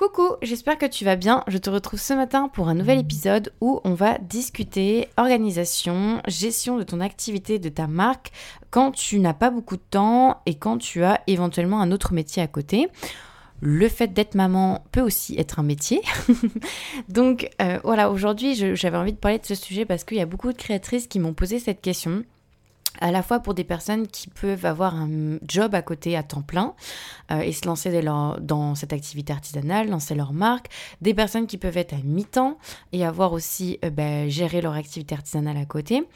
Coucou, j'espère que tu vas bien. Je te retrouve ce matin pour un nouvel épisode où on va discuter organisation, gestion de ton activité, de ta marque quand tu n'as pas beaucoup de temps et quand tu as éventuellement un autre métier à côté. Le fait d'être maman peut aussi être un métier. Donc euh, voilà, aujourd'hui j'avais envie de parler de ce sujet parce qu'il y a beaucoup de créatrices qui m'ont posé cette question à la fois pour des personnes qui peuvent avoir un job à côté à temps plein euh, et se lancer dans cette activité artisanale, lancer leur marque, des personnes qui peuvent être à mi-temps et avoir aussi euh, ben, géré leur activité artisanale à côté,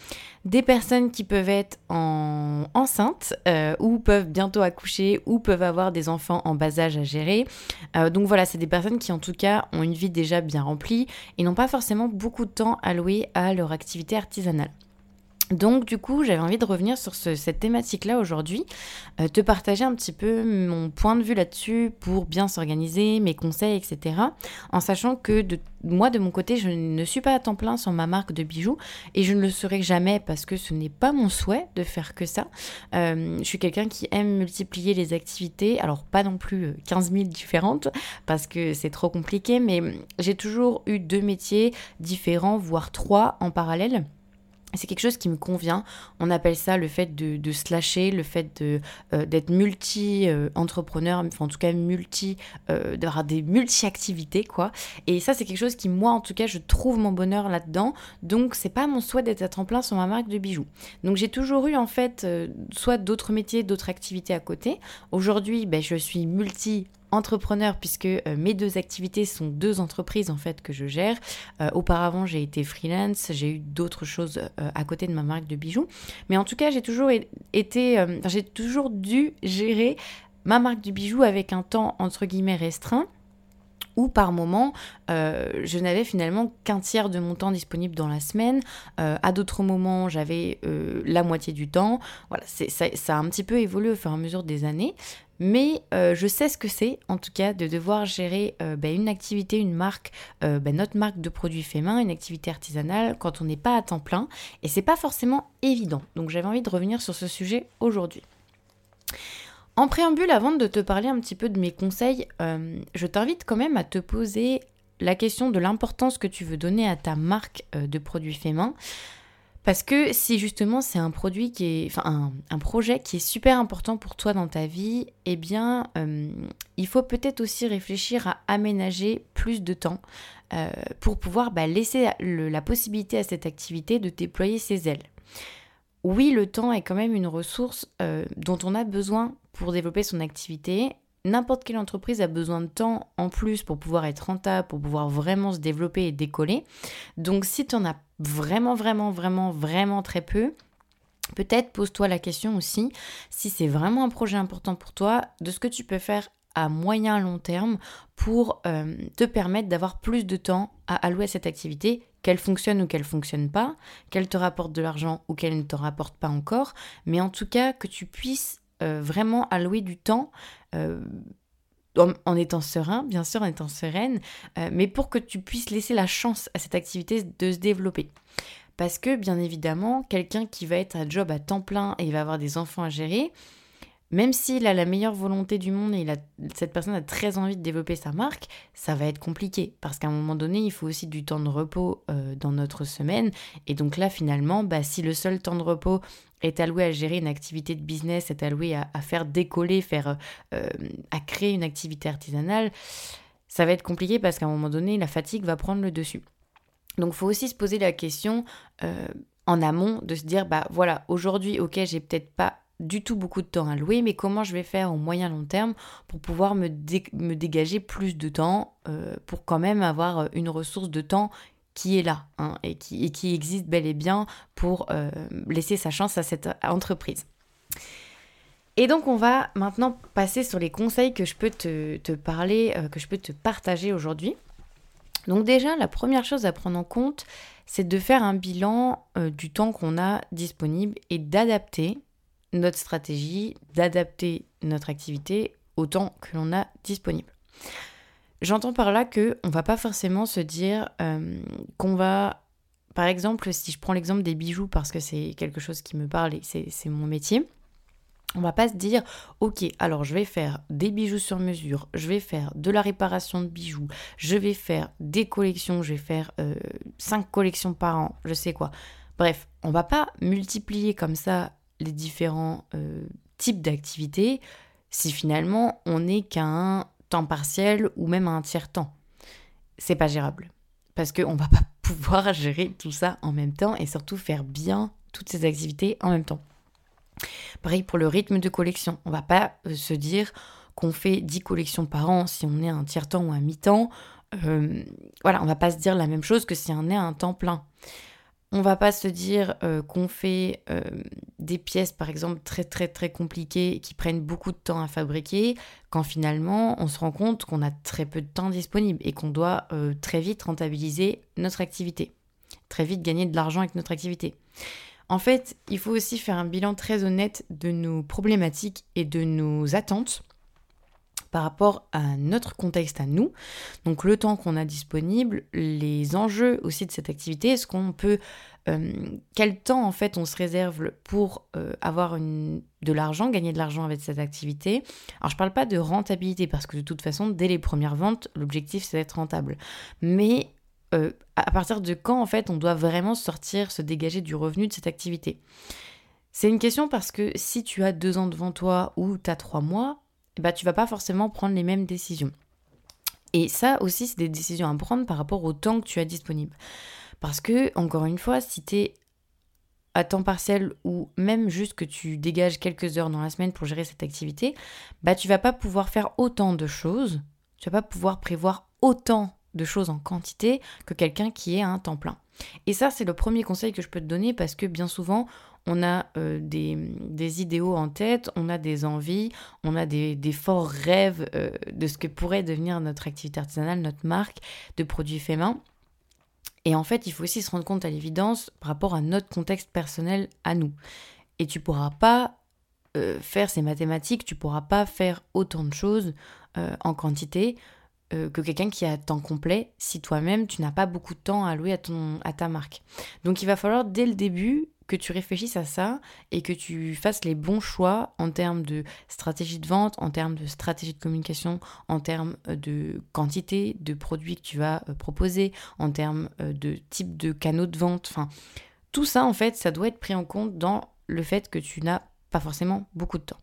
des personnes qui peuvent être en, enceintes euh, ou peuvent bientôt accoucher ou peuvent avoir des enfants en bas âge à gérer. donc voilà, c'est des personnes qui en tout cas ont une vie déjà bien remplie et n'ont pas forcément beaucoup de temps alloué à leur activité artisanale. Donc du coup, j'avais envie de revenir sur cette thématique-là aujourd'hui, euh, te partager un petit peu mon point de vue là-dessus pour bien s'organiser, mes conseils, etc. En sachant que moi, de mon côté, je ne suis pas à temps plein sur ma marque de bijoux et je ne le serai jamais parce que ce n'est pas mon souhait de faire que ça. Euh, je suis quelqu'un qui aime multiplier les activités, alors pas non plus 15 euh, 000 différentes parce que c'est trop compliqué, mais j'ai toujours eu deux métiers différents, voire trois en parallèle c'est quelque chose qui me convient. On appelle ça le fait de, de slasher, le fait euh, d'être multi-entrepreneur, enfin en tout cas multi, euh, d'avoir des multi-activités, quoi. Et ça, c'est quelque chose qui, moi, en tout cas, je trouve mon bonheur là-dedans. Donc, c'est pas mon souhait d'être à temps plein sur ma marque de bijoux. Donc, j'ai toujours eu, en fait, euh, soit d'autres métiers, d'autres activités à côté. Aujourd'hui, ben, je suis multi entrepreneur puisque euh, mes deux activités sont deux entreprises en fait que je gère. Euh, auparavant, j'ai été freelance, j'ai eu d'autres choses euh, à côté de ma marque de bijoux, mais en tout cas, j'ai toujours été, j'ai toujours dû gérer ma marque de bijoux avec un temps entre guillemets restreint où par moment, je n'avais finalement qu'un tiers de mon temps disponible dans la semaine. à d'autres moments, j'avais la moitié du temps. Voilà, ça, ça, a un petit peu évolué au fur et à mesure des années. Mais euh, je sais ce que c'est, en tout cas, de devoir gérer euh, ben, une activité, une marque, euh, ben, notre marque de produits faits main, une activité artisanale, quand on n'est pas à temps plein. Et c'est pas forcément évident. Donc j'avais envie de revenir sur ce sujet aujourd'hui. En préambule, avant de te parler un petit peu de mes conseils, je t'invite quand même à te poser la question de l'importance que tu veux donner à ta marque de produits faits main. Parce que si justement c'est un projet qui est super important pour toi dans ta vie, eh bien euh, il faut peut-être aussi réfléchir à aménager plus de temps euh, pour pouvoir bah, laisser la possibilité à cette activité de déployer ses ailes. Oui, le temps est quand même une ressource euh, dont on a besoin pour développer son activité n'importe quelle entreprise a besoin de temps en plus pour pouvoir être rentable, pour pouvoir vraiment se développer et décoller. Donc si tu en as vraiment, vraiment, vraiment, vraiment très peu, peut-être pose-toi la question aussi, si c'est vraiment un projet important pour toi, de ce que tu peux faire à moyen long terme pour euh, te permettre d'avoir plus de temps à allouer à cette activité, qu'elle fonctionne ou qu'elle fonctionne pas, qu'elle te rapporte de l'argent ou qu'elle ne te rapporte pas encore, mais en tout cas que tu puisses euh, vraiment allouer du temps euh, en, étant serein, bien sûr, en étant sereine, euh, mais pour que tu puisses laisser la chance à cette activité de se développer. Parce que, bien évidemment, quelqu'un qui va être à job à temps plein et il va avoir des enfants à gérer, même s'il a la meilleure volonté du monde et cette personne a très envie de développer sa marque, ça va être compliqué parce qu'à un moment donné, il faut aussi du temps de repos dans notre semaine. Et donc là, finalement, bah, si le seul temps de repos est alloué à gérer une activité de business, est alloué à, faire décoller, faire, euh, à créer une activité artisanale, ça va être compliqué parce qu'à un moment donné, la fatigue va prendre le dessus. Donc il faut aussi se poser la question euh, en amont de se dire, bah voilà, aujourd'hui, ok, j'ai peut-être pas du tout beaucoup de temps à louer, mais comment je vais faire au moyen long terme pour pouvoir me, dégager plus de temps euh, pour quand même avoir une ressource de temps qui est là hein, et, qui, existe bel et bien pour euh, laisser sa chance à cette entreprise. Et donc on va maintenant passer sur les conseils que je peux te, parler, euh, que je peux te partager aujourd'hui. Donc déjà, la première chose à prendre en compte, c'est de faire un bilan euh, du temps qu'on a disponible et d'adapter notre stratégie, d'adapter notre activité au temps que l'on a disponible. J'entends par là que on va pas forcément se dire euh, qu'on va, par exemple, si je prends l'exemple des bijoux parce que c'est quelque chose qui me parle et c'est mon métier, On va pas se dire, ok, alors je vais faire des bijoux sur mesure, je vais faire de la réparation de bijoux, je vais faire des collections, je vais faire euh, cinq collections par an, je sais quoi. Bref, on va pas multiplier comme ça les différents euh, types d'activités si finalement on n'est qu'à un temps partiel ou même à un tiers temps. C'est pas gérable parce qu'on va pas pouvoir gérer tout ça en même temps et surtout faire bien toutes ces activités en même temps. Pareil pour le rythme de collection. On va pas euh, se dire qu'on fait 10 collections par an si on est à un tiers-temps ou un mi-temps. Euh, voilà, on va pas se dire la même chose que si on est à un temps plein. On va pas se dire euh, qu'on fait des pièces, par exemple, très très très compliquées qui prennent beaucoup de temps à fabriquer, quand finalement on se rend compte qu'on a très peu de temps disponible et qu'on doit très vite rentabiliser notre activité, très vite gagner de l'argent avec notre activité. En fait, il faut aussi faire un bilan très honnête de nos problématiques et de nos attentes par rapport à notre contexte à nous. Donc le temps qu'on a disponible, les enjeux aussi de cette activité, est-ce qu'on peut... Euh, quel temps en fait on se réserve pour euh, avoir de l'argent, gagner de l'argent avec cette activité? Alors je parle pas de rentabilité parce que de toute façon dès les premières ventes l'objectif c'est d'être rentable. Mais euh, à partir de quand en fait on doit vraiment sortir, se dégager du revenu de cette activité? C'est une question parce que si tu as deux ans devant toi ou tu as trois mois, bah, tu vas pas forcément prendre les mêmes décisions. Et ça aussi, c'est des décisions à prendre par rapport au temps que tu as disponible. Parce que, encore une fois, si tu es à temps partiel ou même juste que tu dégages quelques heures dans la semaine pour gérer cette activité, bah tu vas pas pouvoir faire autant de choses, tu vas pas pouvoir prévoir autant de choses en quantité que quelqu'un qui est à un temps plein. Et ça, c'est le premier conseil que je peux te donner parce que bien souvent, on a euh, des, idéaux en tête, on a des envies, on a des, forts rêves euh, de ce que pourrait devenir notre activité artisanale, notre marque de produits faits main. Et en fait, il faut aussi se rendre compte à l'évidence par rapport à notre contexte personnel à nous. Et tu pourras pas euh, faire ces mathématiques, tu pourras pas faire autant de choses en quantité que quelqu'un qui a temps complet si toi-même tu n'as pas beaucoup de temps à allouer à, ton, à ta marque. Donc il va falloir dès le début que tu réfléchisses à ça et que tu fasses les bons choix en termes de stratégie de vente, en termes de stratégie de communication, en termes euh, de quantité de produits que tu vas euh, proposer, en termes de type de canaux de vente. Enfin, tout ça en fait, ça doit être pris en compte dans le fait que tu n'as pas forcément beaucoup de temps.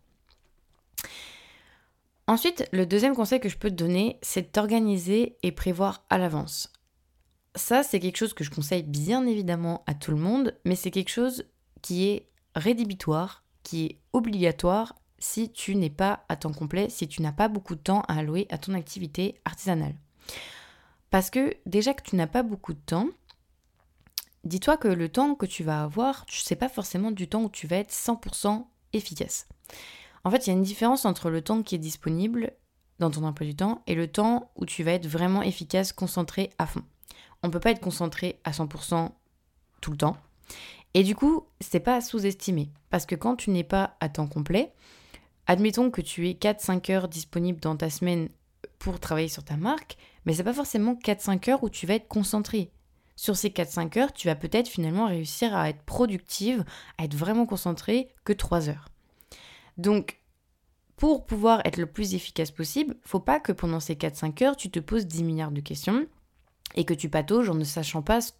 Ensuite, le deuxième conseil que je peux te donner, c'est de t'organiser et prévoir à l'avance. Ça, c'est quelque chose que je conseille bien évidemment à tout le monde, mais c'est quelque chose qui est rédhibitoire, qui est obligatoire si tu n'es pas à temps complet, si tu n'as pas beaucoup de temps à allouer à ton activité artisanale. Parce que déjà que tu n'as pas beaucoup de temps, dis-toi que le temps que tu vas avoir, tu pas forcément du temps où tu vas être 100% efficace. En fait, il y a une différence entre le temps qui est disponible dans ton emploi du temps et le temps où tu vas être vraiment efficace, concentré à fond. On ne peut pas être concentré à 100% tout le temps. Et du coup, c'est pas à sous-estimer. Parce que quand tu n'es pas à temps complet, admettons que tu aies 4-5 heures disponibles dans ta semaine pour travailler sur ta marque, mais c'est pas forcément 4-5 heures où tu vas être concentré. Sur ces 4-5 heures, tu vas peut-être finalement réussir à être productive, à être vraiment concentré que 3 heures. Donc, pour pouvoir être le plus efficace possible, faut pas que pendant ces 4-5 heures, tu te poses 10 milliards de questions et que tu patauges en ne sachant pas ce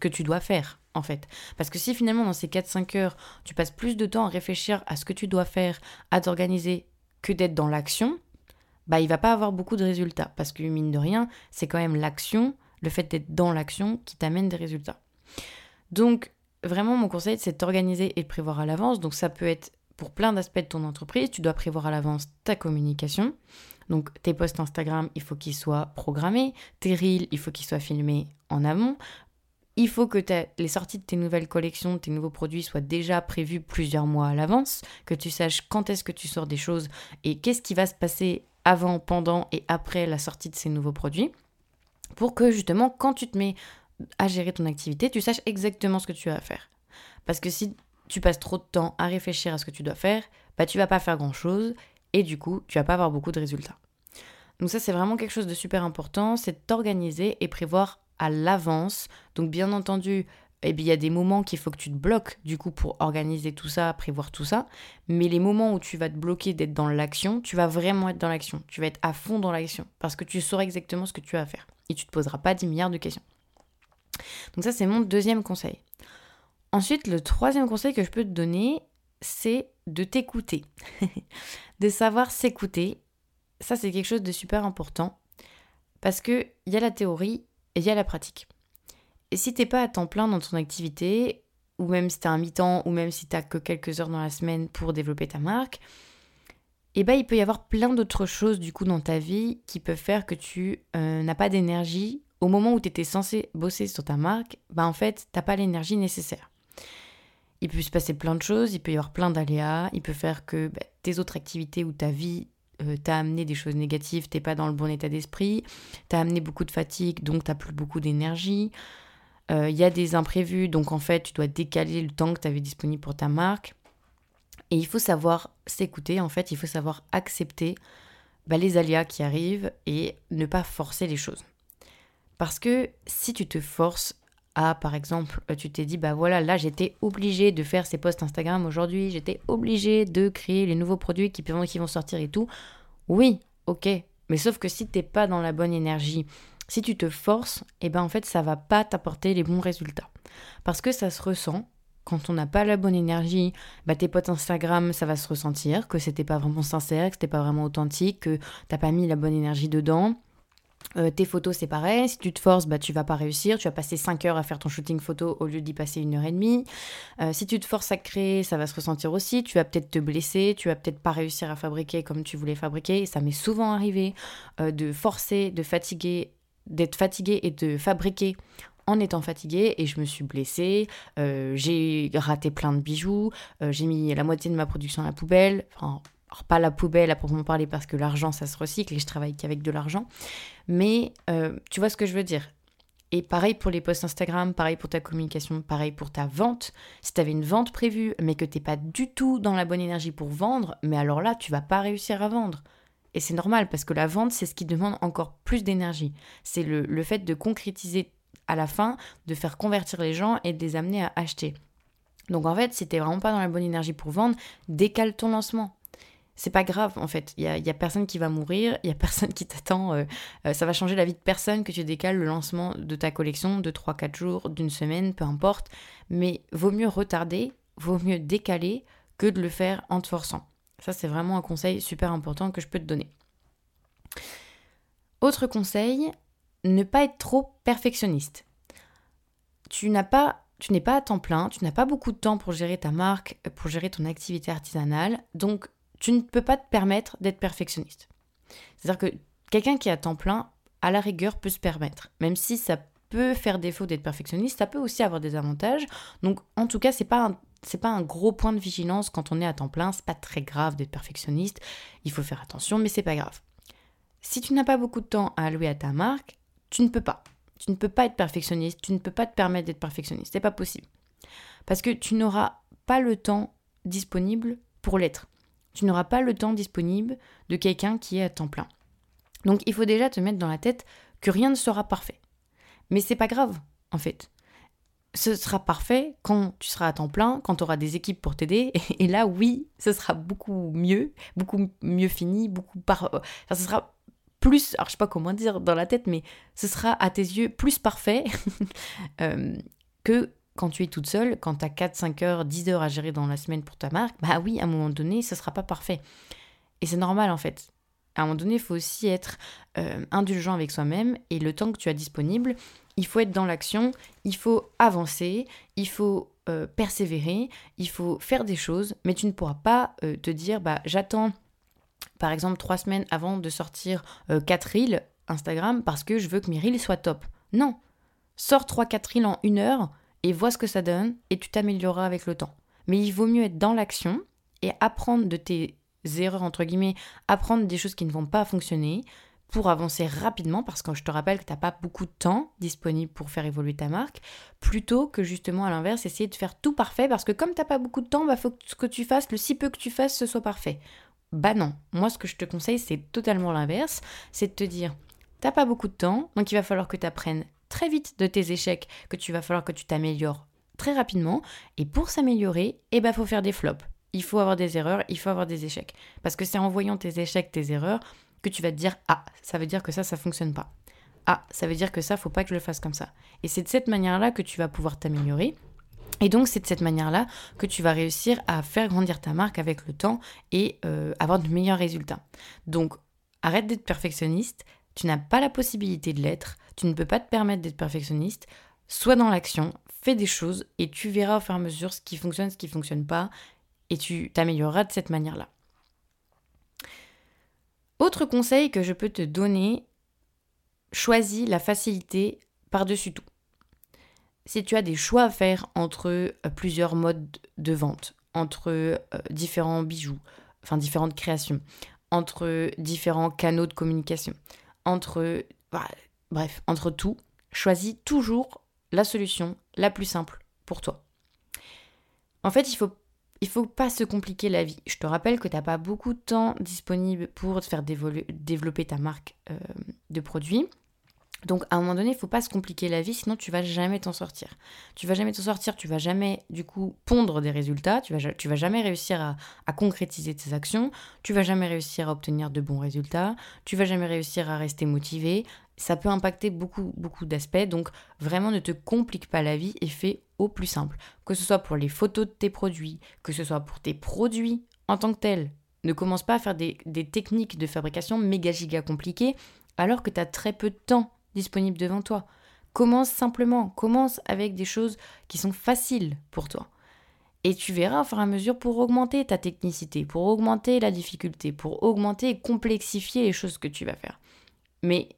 que tu dois faire, en fait. Parce que si finalement, dans ces 4-5 heures, tu passes plus de temps à réfléchir à ce que tu dois faire, à t'organiser, que d'être dans l'action, bah, il va pas avoir beaucoup de résultats. Parce que, mine de rien, c'est quand même l'action, le fait d'être dans l'action, qui t'amène des résultats. Donc, vraiment, mon conseil, c'est de t'organiser et de prévoir à l'avance. Donc, ça peut être pour plein d'aspects de ton entreprise, tu dois prévoir à l'avance ta communication. Donc tes posts Instagram, il faut qu'ils soient programmés, tes reels, il faut qu'ils soient filmés en amont. Il faut que les sorties de tes nouvelles collections, tes nouveaux produits soient déjà prévus plusieurs mois à l'avance, que tu saches quand est-ce que tu sors des choses et qu'est-ce qui va se passer avant, pendant et après la sortie de ces nouveaux produits, pour que justement quand tu te mets à gérer ton activité, tu saches exactement ce que tu as à faire. Parce que si tu passes trop de temps à réfléchir à ce que tu dois faire, bah tu vas pas faire grand chose et du coup tu vas pas avoir beaucoup de résultats. Donc ça c'est vraiment quelque chose de super important, c'est d'organiser et prévoir à l'avance. Donc bien entendu, eh il y a des moments qu'il faut que tu te bloques, du coup, pour organiser tout ça, prévoir tout ça. Mais les moments où tu vas te bloquer d'être dans l'action, tu vas vraiment être dans l'action. Tu vas être à fond dans l'action. Parce que tu sauras exactement ce que tu as à faire. Et tu te poseras pas 10 milliards de questions. Donc ça, c'est mon deuxième conseil. Ensuite, le troisième conseil que je peux te donner, c'est de t'écouter. de savoir s'écouter. Ça, c'est quelque chose de super important. Parce qu'il y a la théorie et il y a la pratique. Et si t'es pas à temps plein dans ton activité, ou même si t'as un mi-temps, ou même si t'as que quelques heures dans la semaine pour développer ta marque, eh ben, il peut y avoir plein d'autres choses du coup dans ta vie qui peuvent faire que tu euh, n'as pas d'énergie au moment où tu étais censé bosser sur ta marque, bah en fait, t'as pas l'énergie nécessaire. Il peut se passer plein de choses, il peut y avoir plein d'aléas, il peut faire que bah, tes autres activités ou ta vie euh, t'a amené des choses négatives, t'es pas dans le bon état d'esprit, t'as amené beaucoup de fatigue, donc t'as plus beaucoup d'énergie. Euh, il y a des imprévus, donc en fait, tu dois décaler le temps que tu avais disponible pour ta marque. Et il faut savoir s'écouter, en fait, il faut savoir accepter bah, les aléas qui arrivent et ne pas forcer les choses. Parce que si tu te forces à, par exemple, euh, tu t'es dit, bah voilà, là j'étais obligé de faire ces posts Instagram aujourd'hui, j'étais obligé de créer les nouveaux produits qui, qui vont sortir et tout. Oui, ok, mais sauf que si t'es pas dans la bonne énergie, si tu te forces, et eh ben en fait ça va pas t'apporter les bons résultats. Parce que ça se ressent, quand on n'a pas la bonne énergie, bah tes potes Instagram, ça va se ressentir, que c'était pas vraiment sincère, que c'était pas vraiment authentique, que t'as pas mis la bonne énergie dedans. Euh, tes photos, c'est pareil. Si tu te forces, bah, tu vas pas réussir. Tu vas passer 5 heures à faire ton shooting photo au lieu d'y passer une heure et demie. Euh, si tu te forces à créer, ça va se ressentir aussi. Tu vas peut-être te blesser. Tu vas peut-être pas réussir à fabriquer comme tu voulais fabriquer. ça m'est souvent arrivé euh, de forcer, de fatiguer, d'être fatigué et de fabriquer en étant fatiguée et je me suis blessée, j'ai raté plein de bijoux, j'ai mis la moitié de ma production à la poubelle, enfin alors pas la poubelle à proprement parler parce que l'argent ça se recycle et je travaille qu'avec de l'argent, mais euh, tu vois ce que je veux dire? Et pareil pour les posts Instagram, pareil pour ta communication, pareil pour ta vente. Si tu avais une vente prévue mais que t'es pas du tout dans la bonne énergie pour vendre, mais alors là tu vas pas réussir à vendre. Et c'est normal parce que la vente c'est ce qui demande encore plus d'énergie. C'est le, fait de concrétiser à la fin, de faire convertir les gens et de les amener à acheter. Donc en fait, si t'es vraiment pas dans la bonne énergie pour vendre, décale ton lancement c'est pas grave en fait. Il y a, personne qui va mourir, il y a personne qui t'attend. Euh, euh, ça va changer la vie de personne que tu décales le lancement de ta collection de 3-4 jours, d'une semaine, peu importe. Mais vaut mieux retarder, vaut mieux décaler que de le faire en te forçant. Ça, c'est vraiment un conseil super important que je peux te donner. Autre conseil, ne pas être trop perfectionniste. Tu n'as pas tu n'es pas à temps plein, tu n'as pas beaucoup de temps pour gérer ta marque, pour gérer ton activité artisanale, donc tu ne peux pas te permettre d'être perfectionniste. C'est-à-dire que quelqu'un qui à temps plein, à la rigueur, peut se permettre. Même si ça peut faire défaut d'être perfectionniste, ça peut aussi avoir des avantages. Donc, en tout cas, c'est pas pas un gros point de vigilance quand on est à temps plein. C'est pas très grave d'être perfectionniste. Il faut faire attention, mais c'est pas grave. Si tu n'as pas beaucoup de temps à allouer à ta marque, tu ne peux pas. Tu ne peux pas être perfectionniste. Tu ne peux pas te permettre d'être perfectionniste. C'est pas possible. Parce que tu n'auras pas le temps disponible pour l'être tu n'auras pas le temps disponible de quelqu'un qui est à temps plein. Donc il faut déjà te mettre dans la tête que rien ne sera parfait. Mais c'est pas grave, en fait. Ce sera parfait quand tu seras à temps plein, quand tu auras des équipes pour t'aider. Et là, oui, ce sera beaucoup mieux, beaucoup mieux fini, beaucoup par. Enfin, ce sera plus. Alors, je sais pas comment dire dans la tête, mais ce sera à tes yeux plus parfait euh, que quand tu es toute seule, quand tu as 4, 5 heures, 10 heures à gérer dans la semaine pour ta marque, bah oui, à un moment donné, ne sera pas parfait. Et c'est normal en fait. À un moment donné, il faut aussi être euh, indulgent avec soi-même et le temps que tu as disponible, il faut être dans l'action, il faut avancer, il faut euh, persévérer, il faut faire des choses, mais tu ne pourras pas euh, te dire, bah j'attends par exemple 3 semaines avant de sortir 4 reels Instagram parce que je veux que mes reels soient top. Non, sors 3-4 reels en une heure, et vois ce que ça donne et tu t'amélioreras avec le temps. Mais il vaut mieux être dans l'action et apprendre de tes erreurs, entre guillemets, apprendre des choses qui ne vont pas fonctionner pour avancer rapidement, parce que je te rappelle que tu n'as pas beaucoup de temps disponible pour faire évoluer ta marque, plutôt que justement à l'inverse, essayer de faire tout parfait, parce que comme tu n'as pas beaucoup de temps, il bah, faut que ce que tu fasses, le si peu que tu fasses, ce soit parfait. Bah non, moi ce que je te conseille, c'est totalement l'inverse, c'est de te dire, t'as pas beaucoup de temps, donc il va falloir que tu apprennes très vite de tes échecs, que tu vas falloir que tu t'améliores très rapidement. Et pour s'améliorer, eh ben, faut faire des flops. Il faut avoir des erreurs, il faut avoir des échecs. Parce que c'est en voyant tes échecs, tes erreurs, que tu vas te dire Ah, ça veut dire que ça, ça fonctionne pas. Ah, ça veut dire que ça, faut pas que je le fasse comme ça. Et c'est de cette manière-là que tu vas pouvoir t'améliorer. Et donc, c'est de cette manière-là que tu vas réussir à faire grandir ta marque avec le temps et euh, avoir de meilleurs résultats. Donc, arrête d'être perfectionniste. Tu n'as pas la possibilité de l'être. Tu ne peux pas te permettre d'être perfectionniste. Sois dans l'action, fais des choses et tu verras au fur et à mesure ce qui fonctionne, ce qui ne fonctionne pas. Et tu t'amélioreras de cette manière-là. Autre conseil que je peux te donner, choisis la facilité par-dessus tout. Si tu as des choix à faire entre euh, plusieurs modes de vente, entre euh, différents bijoux, enfin différentes créations, entre différents canaux de communication, entre bah, entre tout, choisis toujours la solution la plus simple pour toi. En fait, il faut faut pas se compliquer la vie. Je te rappelle que tu n'as pas beaucoup de temps disponible pour te faire développer ta marque euh, de produits. Donc à un moment donné, il faut pas se compliquer la vie, sinon tu vas jamais t'en sortir. Tu vas jamais t'en sortir, tu vas jamais du coup pondre des résultats, tu vas, vas jamais réussir à, concrétiser tes actions, tu vas jamais réussir à obtenir de bons résultats, tu vas jamais réussir à rester motivé. Ça peut impacter beaucoup beaucoup d'aspects, donc vraiment ne te complique pas la vie et fais au plus simple. Que ce soit pour les photos de tes produits, que ce soit pour tes produits en tant que tels. Ne commence pas à faire des techniques de fabrication méga giga compliquées alors que tu as très peu de temps disponible devant toi. Commence simplement, commence avec des choses qui sont faciles pour toi. Et tu verras au fur et à mesure pour augmenter ta technicité, pour augmenter la difficulté, pour augmenter et complexifier les choses que tu vas faire. Mais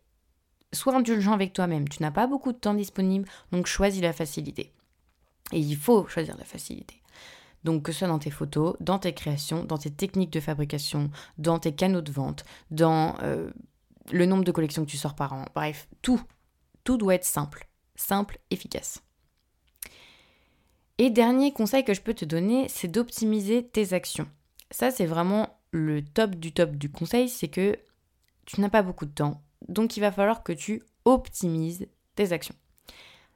sois indulgent avec toi-même. Tu n'as pas beaucoup de temps disponible, donc choisis la facilité. Et il faut choisir la facilité. Donc que ce soit dans tes photos, dans tes créations, dans tes techniques de fabrication, dans tes canaux de vente, dans euh, le nombre de collections que tu sors par an, bref, tout, tout doit être simple, simple, efficace. Et dernier conseil que je peux te donner, c'est d'optimiser tes actions. Ça, c'est vraiment le top du top du conseil, c'est que tu n'as pas beaucoup de temps, donc il va falloir que tu optimises tes actions.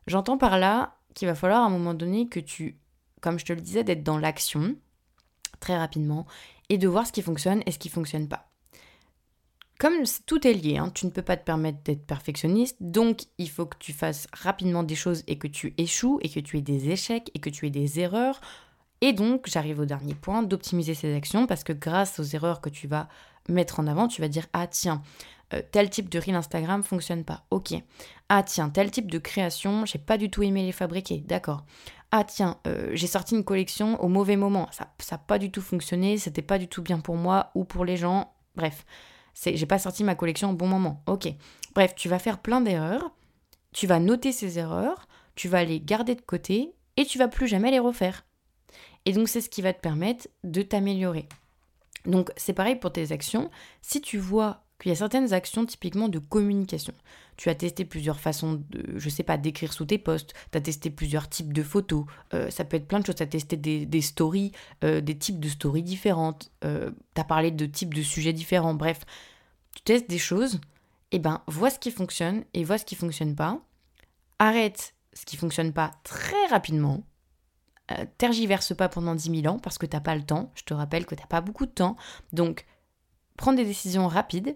J'entends par là qu'il va falloir à un moment donné que tu, comme je te le disais, d'être dans l'action très rapidement et de voir ce qui fonctionne et ce qui fonctionne pas comme tout est lié, hein, tu ne peux pas te permettre d'être perfectionniste, donc il faut que tu fasses rapidement des choses et que tu échoues et que tu aies des échecs et que tu aies des erreurs. Et donc, j'arrive au dernier point, d'optimiser ces actions parce que grâce aux erreurs que tu vas mettre en avant, tu vas dire ah tiens, euh, tel type de reel Instagram fonctionne pas. Ok. Ah tiens, tel type de création, j'ai pas du tout aimé les fabriquer. D'accord. Ah tiens, euh, j'ai sorti une collection au mauvais moment. Ça n'a pas du tout fonctionné, c'était pas du tout bien pour moi ou pour les gens. Bref j'ai pas sorti ma collection au bon moment. Ok. Bref, tu vas faire plein d'erreurs, tu vas noter ces erreurs, tu vas les garder de côté et tu vas plus jamais les refaire. Et donc c'est ce qui va te permettre de t'améliorer. Donc c'est pareil pour tes actions. Si tu vois qu'il y a certaines actions typiquement de communication. Tu as testé plusieurs façons de, je sais pas, d'écrire sous tes posts, tu as testé plusieurs types de photos, euh, ça peut être plein de choses, tu as testé des, stories, euh, des types de stories différentes, euh, tu as parlé de types de sujets différents, bref, tu testes des choses, et eh ben vois ce qui fonctionne et vois ce qui fonctionne pas. Arrête ce qui fonctionne pas très rapidement. tergiverse pas pendant 10 000 ans parce que t'as pas le temps. Je te rappelle que t'as pas beaucoup de temps. Donc, prends des décisions rapides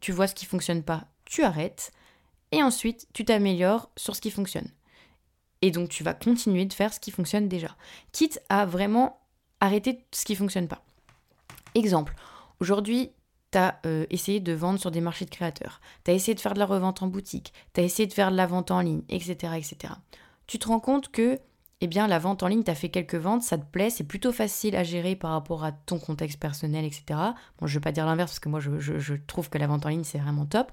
tu vois ce qui fonctionne pas, tu arrêtes, et ensuite tu t'améliores sur ce qui fonctionne. Et donc tu vas continuer de faire ce qui fonctionne déjà, quitte à vraiment arrêter ce qui fonctionne pas. Exemple, aujourd'hui, tu as euh, essayé de vendre sur des marchés de créateurs, tu as essayé de faire de la revente en boutique, tu as essayé de faire de la vente en ligne, etc. etc. Tu te rends compte que eh bien la vente en ligne, tu as fait quelques ventes, ça te plaît, c'est plutôt facile à gérer par rapport à ton contexte personnel, etc. Bon, je vais pas dire l'inverse parce que moi, je, trouve que la vente en ligne, c'est vraiment top.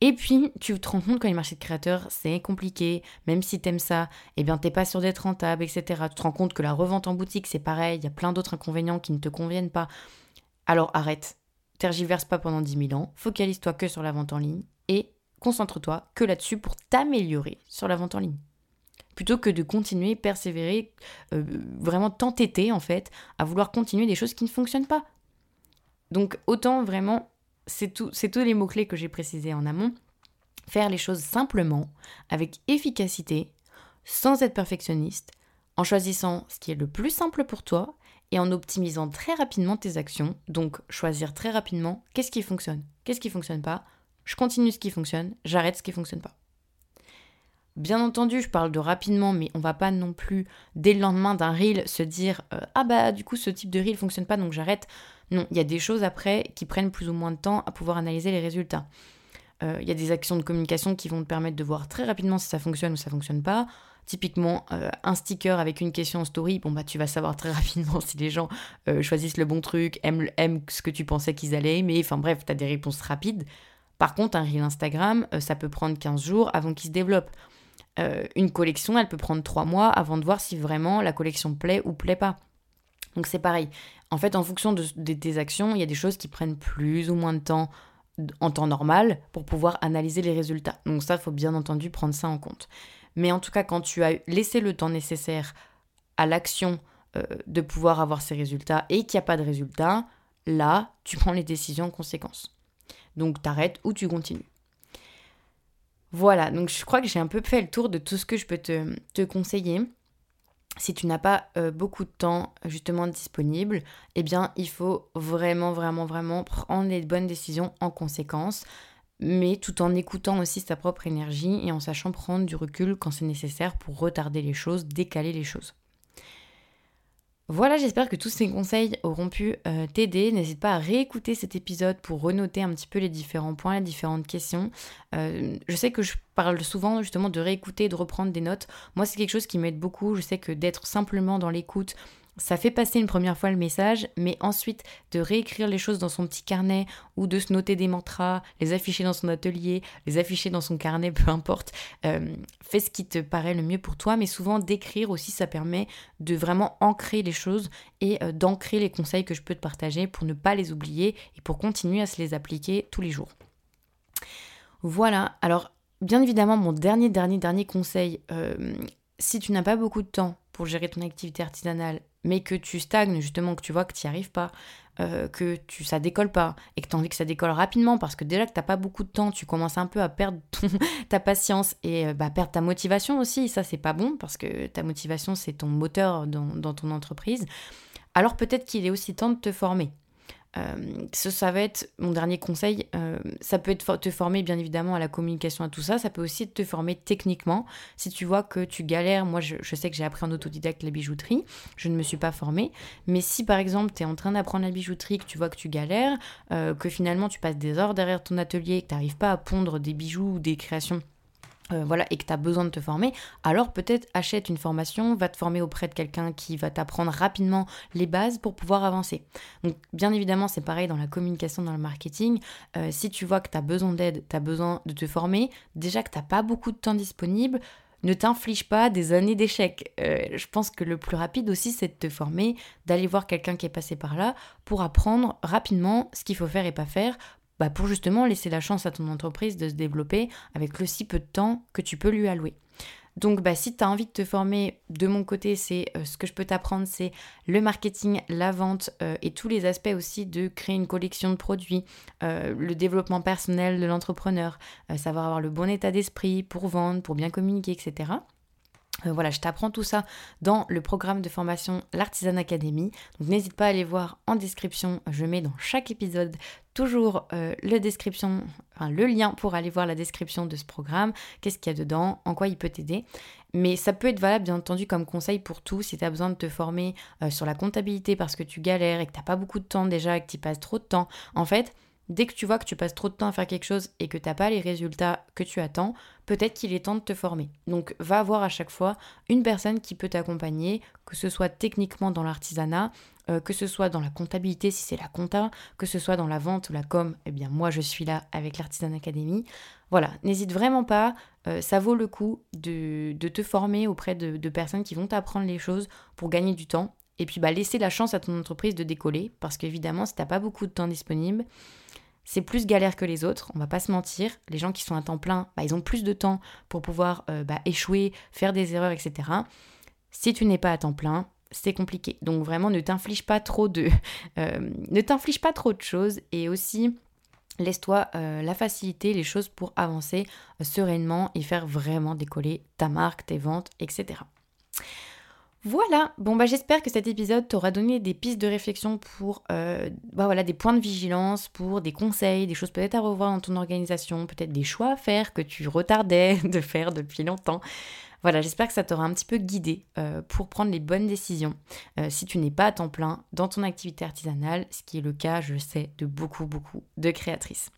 Et puis, tu te rends compte que les marchés de créateurs, c'est compliqué, même si t'aimes ça, eh bien, t'es pas sûr d'être rentable, etc. Tu te rends compte que la revente en boutique, c'est pareil, il y a plein d'autres inconvénients qui ne te conviennent pas. Alors arrête, tergiverse pas pendant 10 000 ans, focalise-toi que sur la vente en ligne et concentre-toi que là-dessus pour t'améliorer sur la vente en ligne plutôt que de continuer, persévérer, euh, vraiment t'entêter en fait à vouloir continuer des choses qui ne fonctionnent pas. Donc autant vraiment, c'est tous les mots-clés que j'ai précisés en amont, faire les choses simplement, avec efficacité, sans être perfectionniste, en choisissant ce qui est le plus simple pour toi et en optimisant très rapidement tes actions. Donc choisir très rapidement qu'est-ce qui fonctionne, qu'est-ce qui fonctionne pas? Je continue ce qui fonctionne, j'arrête ce qui fonctionne pas. Bien entendu, je parle de rapidement, mais on va pas non plus dès le lendemain d'un reel se dire euh, ah bah du coup ce type de reel fonctionne pas donc j'arrête. Non, il y a des choses après qui prennent plus ou moins de temps à pouvoir analyser les résultats. Euh, il y a des actions de communication qui vont te permettre de voir très rapidement si ça fonctionne ou ça fonctionne pas. Typiquement, euh, un sticker avec une question en story, bon bah tu vas savoir très rapidement si les gens choisissent le bon truc, aiment, aiment ce que tu pensais qu'ils allaient aimer, enfin bref, tu as des réponses rapides. Par contre, un reel Instagram, ça peut prendre 15 jours avant qu'il se développe. Une collection, elle peut prendre 3 mois avant de voir si vraiment la collection plaît ou plaît pas. Donc c'est pareil. En fait, en fonction de, de, tes actions, il y a des choses qui prennent plus ou moins de temps en temps normal pour pouvoir analyser les résultats. Donc ça, il faut bien entendu prendre ça en compte. Mais en tout cas, quand tu as laissé le temps nécessaire à l'action euh, de pouvoir avoir ces résultats et qu'il n'y a pas de résultats, là, tu prends les décisions en conséquence. Donc t'arrêtes ou tu continues. Voilà, donc je crois que j'ai un peu fait le tour de tout ce que je peux te, conseiller si tu n'as pas euh, beaucoup de temps justement disponible, eh bien il faut vraiment vraiment vraiment prendre les bonnes décisions en conséquence, mais tout en écoutant aussi sa propre énergie et en sachant prendre du recul quand c'est nécessaire pour retarder les choses, décaler les choses. Voilà, j'espère que tous ces conseils auront pu euh, t'aider. N'hésite pas à réécouter cet épisode pour renoter un petit peu les différents points, les différentes questions. Euh, je sais que je parle souvent justement de réécouter, de reprendre des notes. Moi, c'est quelque chose qui m'aide beaucoup. Je sais que d'être simplement dans l'écoute, ça fait passer une première fois le message, mais ensuite de réécrire les choses dans son petit carnet ou de se noter des mantras, les afficher dans son atelier, les afficher dans son carnet, peu importe. Euh, fais ce qui te paraît le mieux pour toi, mais souvent d'écrire aussi, ça permet de vraiment ancrer les choses et euh, d'ancrer les conseils que je peux te partager pour ne pas les oublier et pour continuer à se les appliquer tous les jours. Voilà, alors bien évidemment, mon dernier, dernier, dernier conseil, euh, si tu n'as pas beaucoup de temps pour gérer ton activité artisanale, mais que tu stagnes, justement, que tu vois que tu n'y arrives pas, euh, que tu, ça décolle pas, et que tu as envie que ça décolle rapidement, parce que déjà que tu n'as pas beaucoup de temps, tu commences un peu à perdre ta patience et euh, bah, perdre ta motivation aussi, ça c'est pas bon, parce que ta motivation c'est ton moteur dans ton entreprise, alors peut-être qu'il est aussi temps de te former. Euh, ça, va être mon dernier conseil. Euh, ça peut être te former bien évidemment à la communication, à tout ça. Ça peut aussi te former techniquement. Si tu vois que tu galères, moi je, sais que j'ai appris en autodidacte la bijouterie, je ne me suis pas formée. Mais si par exemple tu es en train d'apprendre la bijouterie, que tu vois que tu galères, euh, que finalement tu passes des heures derrière ton atelier, que tu n'arrives pas à pondre des bijoux ou des créations euh, voilà, et que tu as besoin de te former, alors peut-être achète une formation, va te former auprès de quelqu'un qui va t'apprendre rapidement les bases pour pouvoir avancer. Donc bien évidemment, c'est pareil dans la communication, dans le marketing. Euh, si tu vois que tu as besoin d'aide, tu as besoin de te former, déjà que tu n'as pas beaucoup de temps disponible, ne t'inflige pas des années d'échecs. Euh, je pense que le plus rapide aussi, c'est de te former, d'aller voir quelqu'un qui est passé par là pour apprendre rapidement ce qu'il faut faire et pas faire bah, pour justement laisser la chance à ton entreprise de se développer avec le si peu de temps que tu peux lui allouer. Donc bah, si tu as envie de te former, de mon côté, c'est euh, ce que je peux t'apprendre, c'est le marketing, la vente euh, et tous les aspects aussi de créer une collection de produits, euh, le développement personnel de l'entrepreneur, savoir avoir le bon état d'esprit pour vendre, pour bien communiquer, etc. Voilà, je t'apprends tout ça dans le programme de formation L'Artisan Academy. Donc n'hésite pas à aller voir en description. Je mets dans chaque épisode toujours euh, le lien pour aller voir la description de ce programme, qu'est-ce qu'il y a dedans, en quoi il peut t'aider. Mais ça peut être valable bien entendu comme conseil pour tout si tu as besoin de te former euh, sur la comptabilité parce que tu galères et que tu n'as pas beaucoup de temps déjà et que tu passes trop de temps. En fait, Dès que tu vois que tu passes trop de temps à faire quelque chose et que tu n'as pas les résultats que tu attends, peut-être qu'il est temps de te former. Donc va avoir à chaque fois une personne qui peut t'accompagner, que ce soit techniquement dans l'artisanat, euh, que ce soit dans la comptabilité si c'est la compta, que ce soit dans la vente ou la com, eh bien moi je suis là avec l'Artisan Academy. Voilà, n'hésite vraiment pas, euh, ça vaut le coup de, te former auprès de, personnes qui vont t'apprendre les choses pour gagner du temps. Et puis bah, laisser la chance à ton entreprise de décoller, parce qu'évidemment, si tu n'as pas beaucoup de temps disponible, c'est plus galère que les autres, on va pas se mentir. Les gens qui sont à temps plein, bah, ils ont plus de temps pour pouvoir euh, bah, échouer, faire des erreurs, etc. Si tu n'es pas à temps plein, c'est compliqué. Donc vraiment, ne t'inflige pas trop de, euh, ne t'inflige pas trop de choses et aussi laisse-toi euh, la facilité, les choses pour avancer sereinement et faire vraiment décoller ta marque, tes ventes, etc. Voilà, bon bah j'espère que cet épisode t'aura donné des pistes de réflexion pour euh, bah voilà, des points de vigilance, pour des conseils, des choses peut-être à revoir dans ton organisation, peut-être des choix à faire que tu retardais de faire depuis longtemps. Voilà, j'espère que ça t'aura un petit peu guidé pour prendre les bonnes décisions si tu n'es pas à temps plein dans ton activité artisanale, ce qui est le cas, je sais, de beaucoup, beaucoup de créatrices.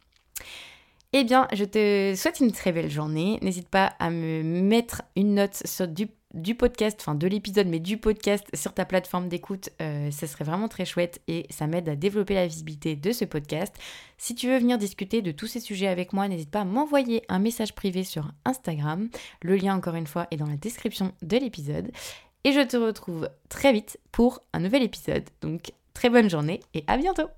Eh bien, je te souhaite une très belle journée. N'hésite pas à me mettre une note sur du, podcast, enfin de l'épisode, mais du podcast sur ta plateforme d'écoute. Euh, ce serait vraiment très chouette et ça m'aide à développer la visibilité de ce podcast. Si tu veux venir discuter de tous ces sujets avec moi, n'hésite pas à m'envoyer un message privé sur Instagram. Le lien, encore une fois, est dans la description de l'épisode. Et je te retrouve très vite pour un nouvel épisode. Donc, très bonne journée et à bientôt